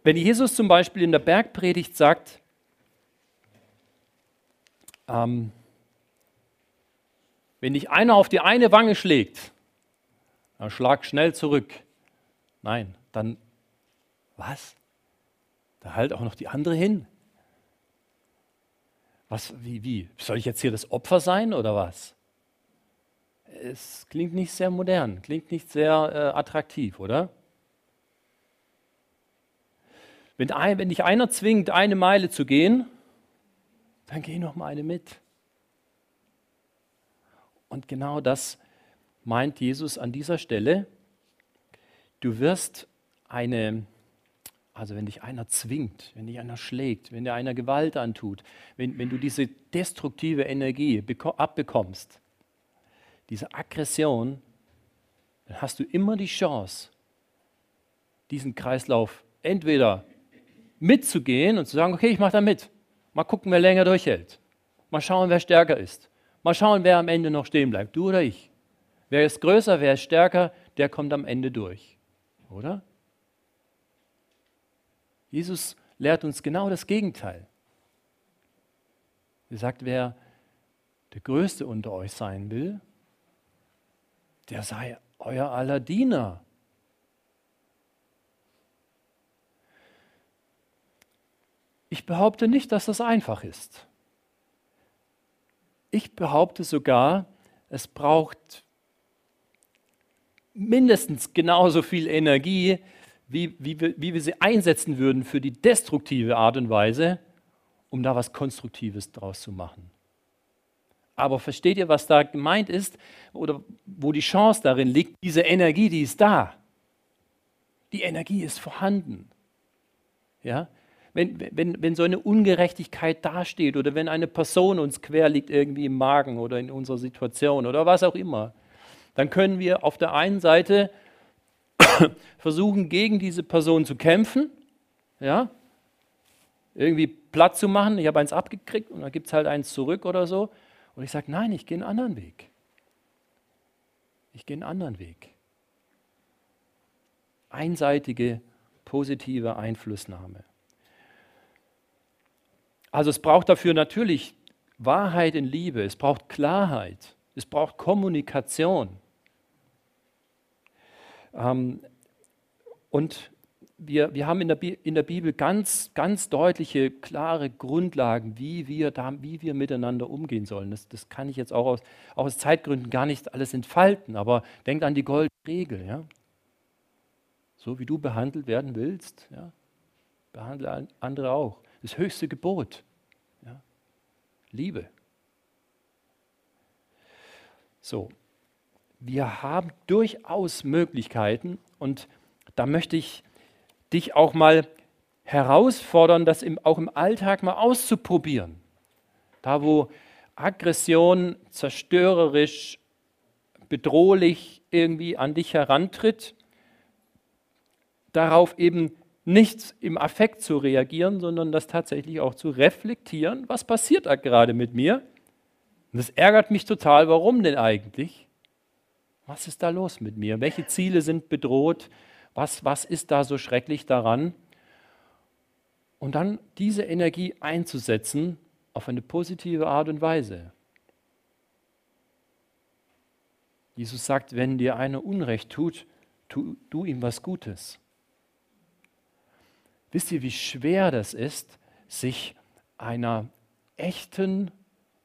Wenn Jesus zum Beispiel in der Bergpredigt sagt, ähm, wenn dich einer auf die eine Wange schlägt, dann schlag schnell zurück. Nein, dann was? Da halt auch noch die andere hin. Was, wie, wie? Soll ich jetzt hier das Opfer sein oder was? Es klingt nicht sehr modern, klingt nicht sehr äh, attraktiv, oder? Wenn, ein, wenn dich einer zwingt, eine Meile zu gehen, dann geh noch mal eine mit. Und genau das meint Jesus an dieser Stelle. Du wirst eine, also wenn dich einer zwingt, wenn dich einer schlägt, wenn dir einer Gewalt antut, wenn, wenn du diese destruktive Energie abbekommst, diese Aggression, dann hast du immer die Chance, diesen Kreislauf entweder mitzugehen und zu sagen, okay, ich mache da mit. Mal gucken, wer länger durchhält. Mal schauen, wer stärker ist. Mal schauen, wer am Ende noch stehen bleibt, du oder ich. Wer ist größer, wer ist stärker, der kommt am Ende durch. Oder? Jesus lehrt uns genau das Gegenteil. Er sagt, wer der Größte unter euch sein will, der sei euer aller Diener. Ich behaupte nicht, dass das einfach ist. Ich behaupte sogar, es braucht mindestens genauso viel Energie, wie, wie, wir, wie wir sie einsetzen würden für die destruktive Art und Weise, um da was Konstruktives draus zu machen. Aber versteht ihr, was da gemeint ist oder wo die Chance darin liegt? Diese Energie, die ist da. Die Energie ist vorhanden. Ja? wenn, wenn, wenn so eine Ungerechtigkeit dasteht oder wenn eine Person uns quer liegt irgendwie im Magen oder in unserer Situation oder was auch immer, dann können wir auf der einen Seite *coughs* versuchen, gegen diese Person zu kämpfen, ja, irgendwie platt zu machen. Ich habe eins abgekriegt und dann gibt es halt eins zurück oder so. Und ich sage, nein, ich gehe einen anderen Weg. Ich gehe einen anderen Weg. Einseitige positive Einflussnahme. Also es braucht dafür natürlich Wahrheit in Liebe, es braucht Klarheit, es braucht Kommunikation. Ähm, und wir, wir haben in der, in der Bibel ganz, ganz deutliche, klare Grundlagen, wie wir, da, wie wir miteinander umgehen sollen. Das, das kann ich jetzt auch aus, auch aus Zeitgründen gar nicht alles entfalten, aber denkt an die goldene Regel. Ja? So wie du behandelt werden willst, ja? behandle andere auch. Das höchste Gebot. Ja? Liebe. So, wir haben durchaus Möglichkeiten und da möchte ich dich auch mal herausfordern, das im, auch im Alltag mal auszuprobieren. Da, wo Aggression zerstörerisch, bedrohlich irgendwie an dich herantritt, darauf eben nicht im Affekt zu reagieren, sondern das tatsächlich auch zu reflektieren, was passiert da gerade mit mir. Und das ärgert mich total, warum denn eigentlich? Was ist da los mit mir? Welche Ziele sind bedroht? Was, was ist da so schrecklich daran? Und dann diese Energie einzusetzen auf eine positive Art und Weise. Jesus sagt, wenn dir einer Unrecht tut, tu, tu ihm was Gutes. Wisst ihr, wie schwer das ist, sich einer echten,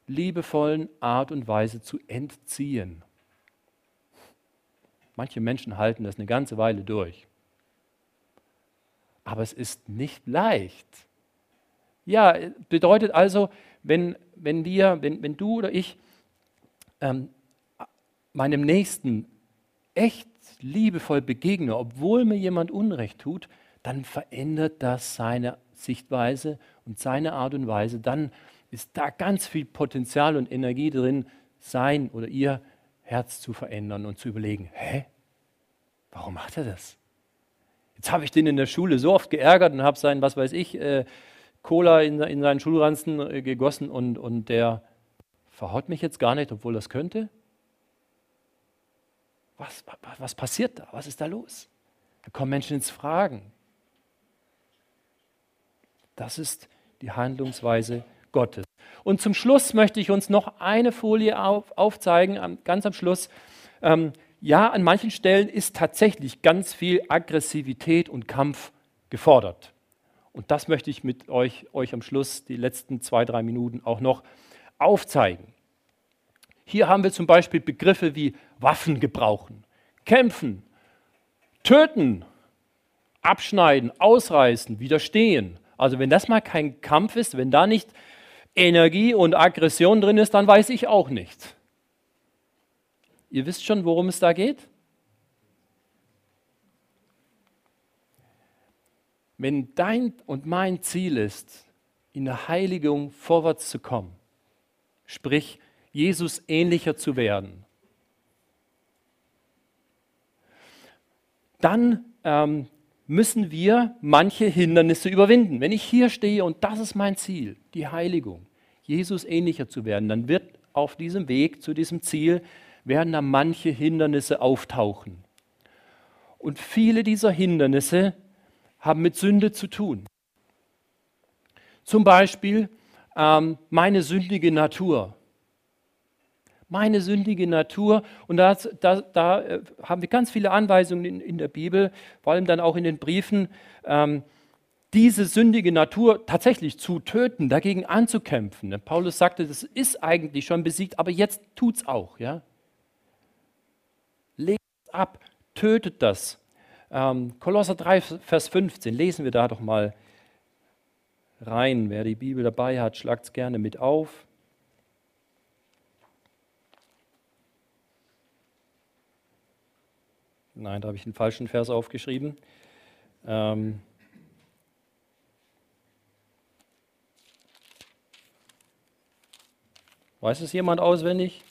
liebevollen Art und Weise zu entziehen? Manche Menschen halten das eine ganze Weile durch. Aber es ist nicht leicht. Ja, bedeutet also, wenn, wenn wir, wenn, wenn du oder ich ähm, meinem Nächsten echt liebevoll begegne, obwohl mir jemand Unrecht tut, dann verändert das seine Sichtweise und seine Art und Weise. Dann ist da ganz viel Potenzial und Energie drin, sein oder ihr Herz zu verändern und zu überlegen, hä, warum macht er das? Jetzt habe ich den in der Schule so oft geärgert und habe sein, was weiß ich, äh, Cola in, in, seinen Schulranzen äh, gegossen und, und der verhaut mich jetzt gar nicht, obwohl das könnte. Was, was, was passiert da? Was ist da los? Da kommen Menschen ins Fragen. Das ist die Handlungsweise Gottes. Und zum Schluss möchte ich uns noch eine Folie auf, aufzeigen, ganz am Schluss. Ähm, ja, an manchen Stellen ist tatsächlich ganz viel Aggressivität und Kampf gefordert. Und das möchte ich mit euch, euch am Schluss, die letzten zwei, drei Minuten auch noch aufzeigen. Hier haben wir zum Beispiel Begriffe wie Waffen gebrauchen, kämpfen, töten, abschneiden, ausreißen, widerstehen. Also wenn das mal kein Kampf ist, wenn da nicht Energie und Aggression drin ist, dann weiß ich auch nicht. Ihr wisst schon, worum es da geht? Wenn dein und mein Ziel ist, in der Heiligung vorwärts zu kommen, sprich Jesus ähnlicher zu werden, dann ähm, müssen wir manche Hindernisse überwinden. Wenn ich hier stehe und das ist mein Ziel, die Heiligung, Jesus ähnlicher zu werden, dann wird auf diesem Weg zu diesem Ziel, werden da manche Hindernisse auftauchen. Und viele dieser Hindernisse haben mit Sünde zu tun. Zum Beispiel ähm, meine sündige Natur meine sündige Natur. Und da, da, da äh, haben wir ganz viele Anweisungen in, in, der Bibel, vor allem dann auch in den Briefen, ähm, diese sündige Natur tatsächlich zu töten, dagegen anzukämpfen. Paulus sagte, das ist eigentlich schon besiegt, aber jetzt tut es auch. Ja? Legt es ab, tötet das. Ähm, Kolosser 3, Vers 15, lesen wir da doch mal rein. Wer die Bibel dabei hat, schlagt es gerne mit auf. Nein, da habe ich den falschen Vers aufgeschrieben. Ähm, weiß es jemand auswendig?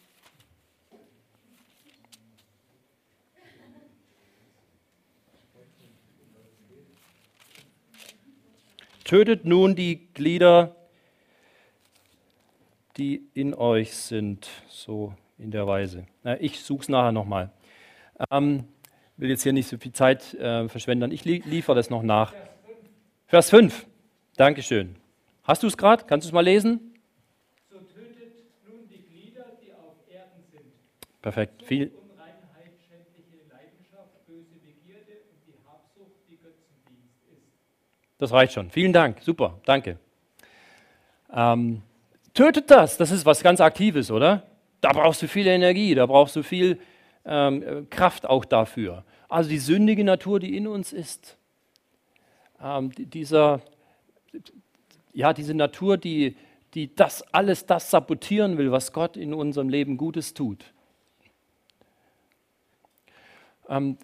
Tötet nun die Glieder, die in euch sind, so in der Weise. Ich suche es nachher nochmal. Ähm, will jetzt hier nicht so viel Zeit äh, verschwenden. Ich li liefere das noch nach. Vers 5. Dankeschön. Hast du es gerade? Kannst du es mal lesen? So tötet nun die Glieder, die auf Erden sind. Perfekt. Viel. Unreinheit, schändliche Leidenschaft, böse Begierde und die Habsucht, die Götzendienst. Das reicht schon. Vielen Dank. Super. Danke. Ähm, tötet das. Das ist was ganz Aktives, oder? Da brauchst du viel Energie, da brauchst du viel ähm, Kraft auch dafür. Also die sündige Natur, die in uns ist. Ähm, dieser, ja, diese Natur, die, die das alles das sabotieren will, was Gott in unserem Leben Gutes tut. Ähm,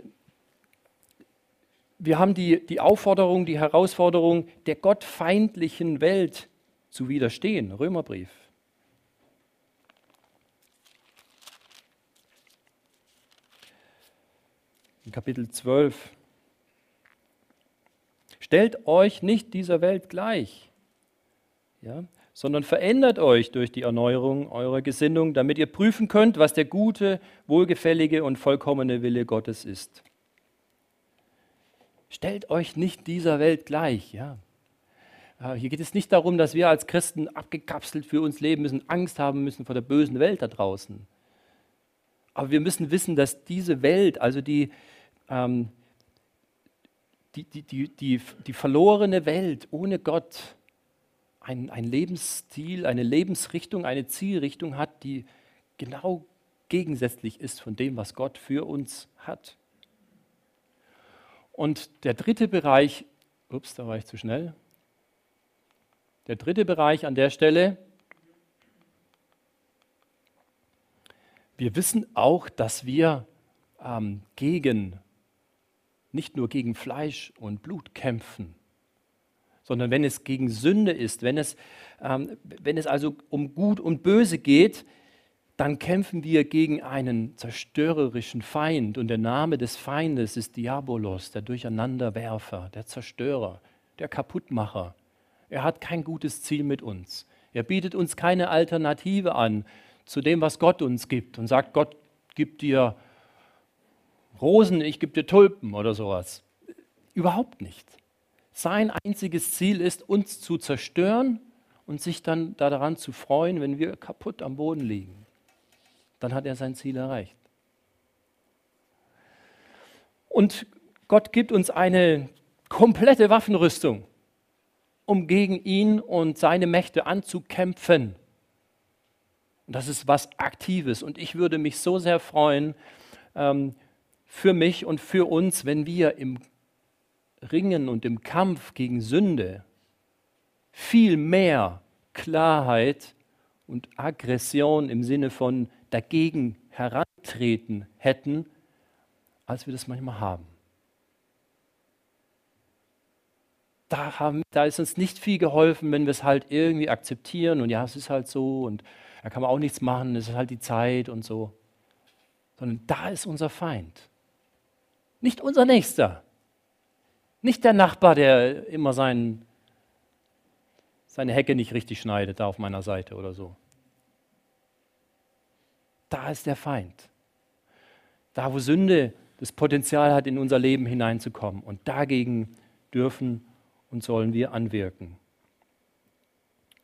wir haben die, die Aufforderung, die Herausforderung, der gottfeindlichen Welt zu widerstehen. Römerbrief. In Kapitel 12. Stellt euch nicht dieser Welt gleich, ja, sondern verändert euch durch die Erneuerung eurer Gesinnung, damit ihr prüfen könnt, was der gute, wohlgefällige und vollkommene Wille Gottes ist. Stellt euch nicht dieser Welt gleich. Ja. Hier geht es nicht darum, dass wir als Christen abgekapselt für uns leben müssen, Angst haben müssen vor der bösen Welt da draußen. Aber wir müssen wissen, dass diese Welt, also die, ähm, die, die, die, die, die verlorene Welt ohne Gott ein, ein Lebensstil, eine Lebensrichtung, eine Zielrichtung hat, die genau gegensätzlich ist von dem, was Gott für uns hat. Und der dritte Bereich, ups, da war ich zu schnell. Der dritte Bereich an der Stelle, wir wissen auch, dass wir ähm, gegen nicht nur gegen Fleisch und Blut kämpfen, sondern wenn es gegen Sünde ist, wenn es, ähm, wenn es also um Gut und Böse geht, dann kämpfen wir gegen einen zerstörerischen Feind. Und der Name des Feindes ist Diabolos, der Durcheinanderwerfer, der Zerstörer, der Kaputtmacher. Er hat kein gutes Ziel mit uns. Er bietet uns keine Alternative an zu dem, was Gott uns gibt und sagt, Gott gibt dir Rosen, ich gebe dir Tulpen oder sowas. Überhaupt nicht. Sein einziges Ziel ist, uns zu zerstören und sich dann daran zu freuen, wenn wir kaputt am Boden liegen. Dann hat er sein Ziel erreicht. Und Gott gibt uns eine komplette Waffenrüstung, um gegen ihn und seine Mächte anzukämpfen. Und das ist was Aktives. Und ich würde mich so sehr freuen, ähm, für mich und für uns, wenn wir im Ringen und im Kampf gegen Sünde viel mehr Klarheit und Aggression im Sinne von dagegen herantreten hätten, als wir das manchmal haben. Da, haben, da ist uns nicht viel geholfen, wenn wir es halt irgendwie akzeptieren und ja, es ist halt so und da kann man auch nichts machen, es ist halt die Zeit und so. Sondern da ist unser Feind. Nicht unser Nächster. Nicht der Nachbar, der immer sein, seine Hecke nicht richtig schneidet, da auf meiner Seite oder so. Da ist der Feind. Da, wo Sünde das Potenzial hat, in unser Leben hineinzukommen. Und dagegen dürfen und sollen wir anwirken.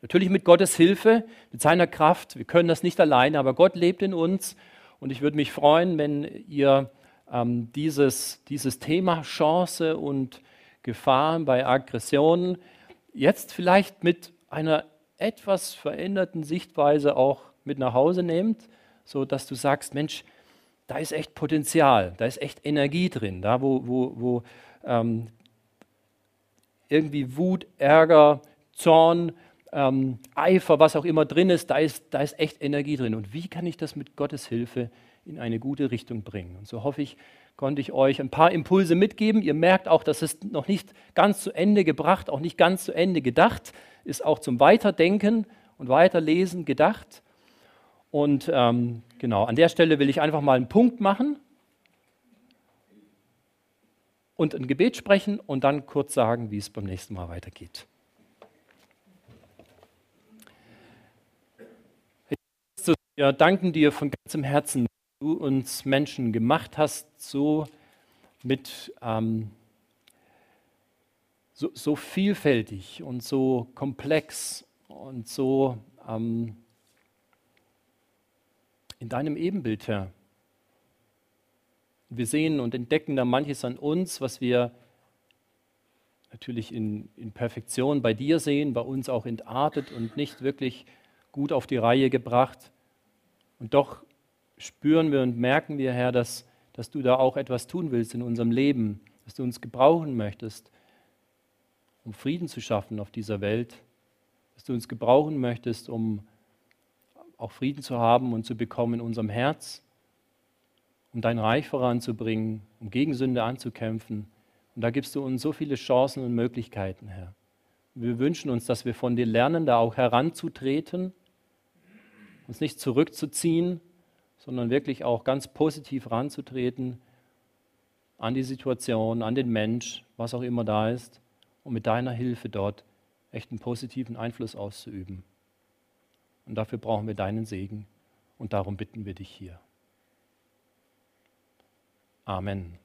Natürlich mit Gottes Hilfe, mit seiner Kraft. Wir können das nicht alleine, aber Gott lebt in uns. Und ich würde mich freuen, wenn ihr ähm, dieses, dieses Thema Chance und Gefahren bei Aggressionen jetzt vielleicht mit einer etwas veränderten Sichtweise auch mit nach Hause nehmt, so dass du sagst, Mensch, da ist echt Potenzial, da ist echt Energie drin, da wo, wo, wo ähm, irgendwie Wut, Ärger, Zorn, ähm, Eifer, was auch immer drin ist, da ist, da ist echt Energie drin. Und wie kann ich das mit Gottes Hilfe in eine gute Richtung bringen. Und so hoffe ich, konnte ich euch ein paar Impulse mitgeben. Ihr merkt auch, dass es noch nicht ganz zu Ende gebracht, auch nicht ganz zu Ende gedacht, ist auch zum Weiterdenken und Weiterlesen gedacht. Und ähm, genau, an der Stelle will ich einfach mal einen Punkt machen und ein Gebet sprechen und dann kurz sagen, wie es beim nächsten Mal weitergeht. Wir danken dir von ganzem Herzen du uns Menschen gemacht hast, so mit ähm, so, so, vielfältig und so komplex und so ähm, in deinem Ebenbild, Herr. Wir sehen und entdecken da manches an uns, was wir natürlich in, in Perfektion bei dir sehen, bei uns auch entartet und nicht wirklich gut auf die Reihe gebracht. Und doch spüren wir und merken wir, Herr, dass, dass du da auch etwas tun willst in unserem Leben, dass du uns gebrauchen möchtest, um Frieden zu schaffen auf dieser Welt, dass du uns gebrauchen möchtest, um auch Frieden zu haben und zu bekommen in unserem Herz, um dein Reich voranzubringen, um gegen Sünde anzukämpfen. Und da gibst du uns so viele Chancen und Möglichkeiten, Herr. Wir wünschen uns, dass wir von dir lernen, da auch heranzutreten, uns nicht zurückzuziehen, sondern wirklich auch ganz positiv ranzutreten an die Situation, an den Mensch, was auch immer da ist, und mit deiner Hilfe dort echt einen positiven Einfluss auszuüben. Und dafür brauchen wir deinen Segen und darum bitten wir dich hier. Amen.